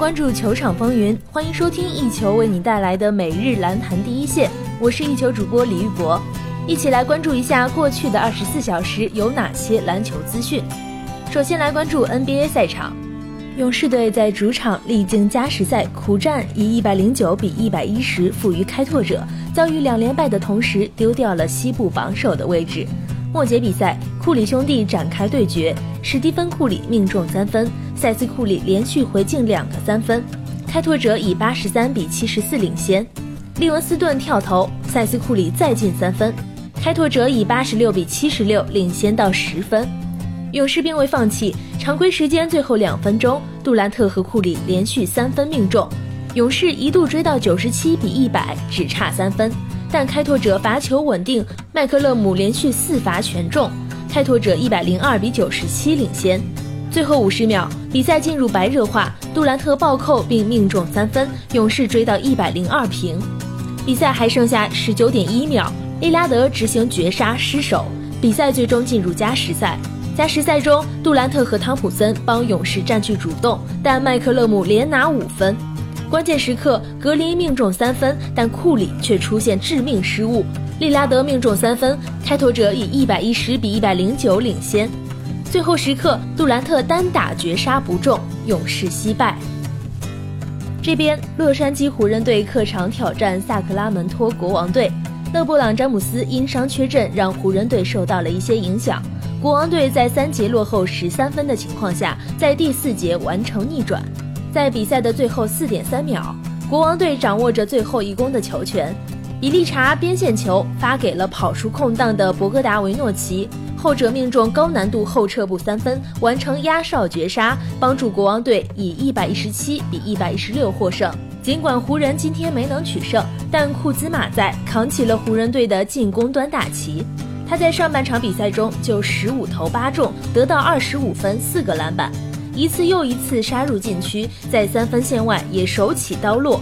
关注球场风云，欢迎收听一球为你带来的每日篮坛第一线。我是一球主播李玉博，一起来关注一下过去的二十四小时有哪些篮球资讯。首先来关注 NBA 赛场，勇士队在主场历经加时赛苦战，以一百零九比一百一十负于开拓者，遭遇两连败的同时丢掉了西部榜首的位置。末节比赛，库里兄弟展开对决，史蒂芬·库里命中三分，塞斯·库里连续回敬两个三分，开拓者以八十三比七十四领先。利文斯顿跳投，塞斯·库里再进三分，开拓者以八十六比七十六领先到十分。勇士并未放弃，常规时间最后两分钟，杜兰特和库里连续三分命中，勇士一度追到九十七比一百，只差三分。但开拓者罚球稳定，麦克勒姆连续四罚全中，开拓者一百零二比九十七领先。最后五十秒，比赛进入白热化，杜兰特暴扣并命中三分，勇士追到一百零二平。比赛还剩下十九点一秒，利拉德执行绝杀失手，比赛最终进入加时赛。加时赛中，杜兰特和汤普森帮勇士占据主动，但麦克勒姆连拿五分。关键时刻，格林命中三分，但库里却出现致命失误。利拉德命中三分，开拓者以一百一十比一百零九领先。最后时刻，杜兰特单打绝杀不中，勇士惜败。这边，洛杉矶湖人队客场挑战萨克拉门托国王队，勒布朗·詹姆斯因伤缺阵，让湖人队受到了一些影响。国王队在三节落后十三分的情况下，在第四节完成逆转。在比赛的最后四点三秒，国王队掌握着最后一攻的球权，比利查边线球发给了跑出空档的博格达维诺奇，后者命中高难度后撤步三分，完成压哨绝杀，帮助国王队以一百一十七比一百一十六获胜。尽管湖人今天没能取胜，但库兹马在扛起了湖人队的进攻端大旗。他在上半场比赛中就十五投八中，得到二十五分四个篮板。一次又一次杀入禁区，在三分线外也手起刀落。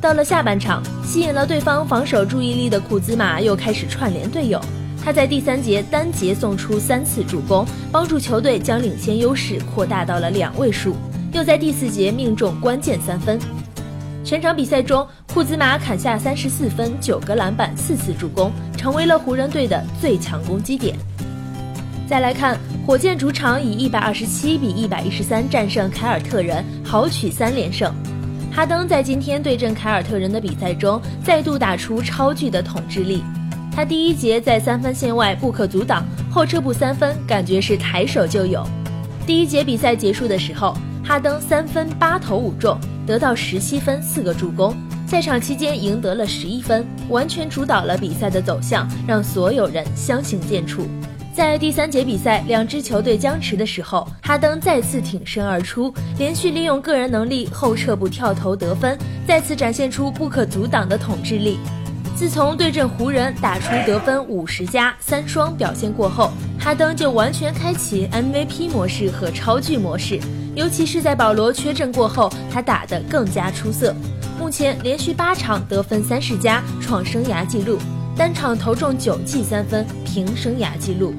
到了下半场，吸引了对方防守注意力的库兹马又开始串联队友。他在第三节单节送出三次助攻，帮助球队将领先优势扩大到了两位数。又在第四节命中关键三分。全场比赛中，库兹马砍下三十四分、九个篮板、四次助攻，成为了湖人队的最强攻击点。再来看火箭主场以一百二十七比一百一十三战胜凯尔特人，豪取三连胜。哈登在今天对阵凯尔特人的比赛中再度打出超巨的统治力。他第一节在三分线外不可阻挡，后撤步三分，感觉是抬手就有。第一节比赛结束的时候，哈登三分八投五中，得到十七分四个助攻，在场期间赢得了十一分，完全主导了比赛的走向，让所有人相形见绌。在第三节比赛，两支球队僵持的时候，哈登再次挺身而出，连续利用个人能力后撤步跳投得分，再次展现出不可阻挡的统治力。自从对阵湖人打出得分五十加三双表现过后，哈登就完全开启 MVP 模式和超巨模式，尤其是在保罗缺阵过后，他打得更加出色。目前连续八场得分三十加，创生涯纪录。单场投中九记三分，平生涯纪录。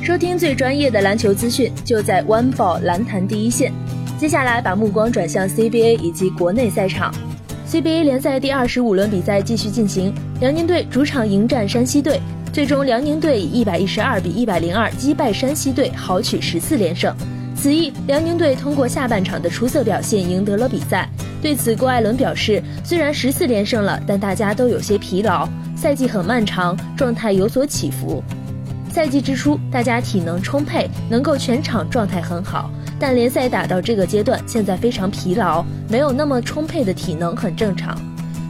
收听最专业的篮球资讯，就在 One Ball 篮坛第一线。接下来把目光转向 CBA 以及国内赛场。CBA 联赛第二十五轮比赛继续进行，辽宁队主场迎战山西队，最终辽宁队以一百一十二比一百零二击败山西队，豪取十四连胜。此役，辽宁队通过下半场的出色表现赢得了比赛。对此，郭艾伦表示，虽然十四连胜了，但大家都有些疲劳。赛季很漫长，状态有所起伏。赛季之初，大家体能充沛，能够全场状态很好。但联赛打到这个阶段，现在非常疲劳，没有那么充沛的体能很正常。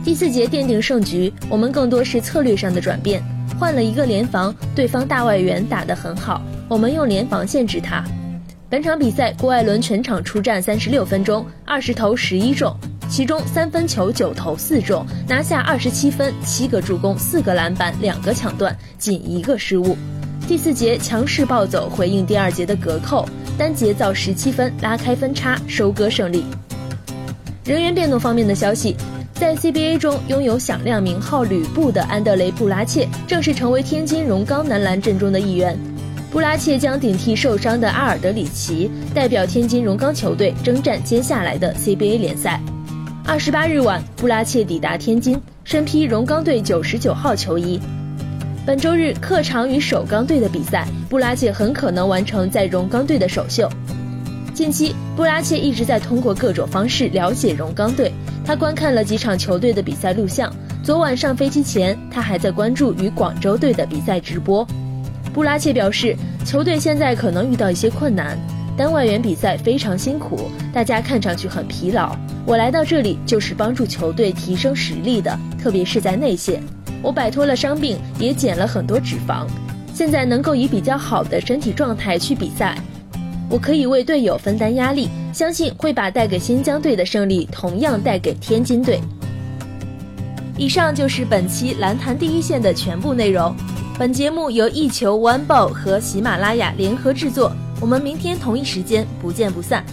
第四节奠定胜局，我们更多是策略上的转变，换了一个联防，对方大外援打得很好，我们用联防限制他。本场比赛，郭艾伦全场出战三十六分钟，二十投十一中。其中三分球九投四中，拿下二十七分，七个助攻，四个篮板，两个抢断，仅一个失误。第四节强势暴走，回应第二节的隔扣，单节造十七分，拉开分差，收割胜利。人员变动方面的消息，在 CBA 中拥有响亮名号“吕布”的安德雷·布拉切正式成为天津荣钢男篮阵中的一员。布拉切将顶替受伤的阿尔德里奇，代表天津荣钢球队征战接下来的 CBA 联赛。二十八日晚，布拉切抵达天津，身披荣钢队九十九号球衣。本周日客场与首钢队的比赛，布拉切很可能完成在荣钢队的首秀。近期，布拉切一直在通过各种方式了解荣钢队。他观看了几场球队的比赛录像。昨晚上飞机前，他还在关注与广州队的比赛直播。布拉切表示，球队现在可能遇到一些困难，单外援比赛非常辛苦，大家看上去很疲劳。我来到这里就是帮助球队提升实力的，特别是在内线。我摆脱了伤病，也减了很多脂肪，现在能够以比较好的身体状态去比赛。我可以为队友分担压力，相信会把带给新疆队的胜利同样带给天津队。以上就是本期篮坛第一线的全部内容。本节目由一球 One Ball 和喜马拉雅联合制作，我们明天同一时间不见不散。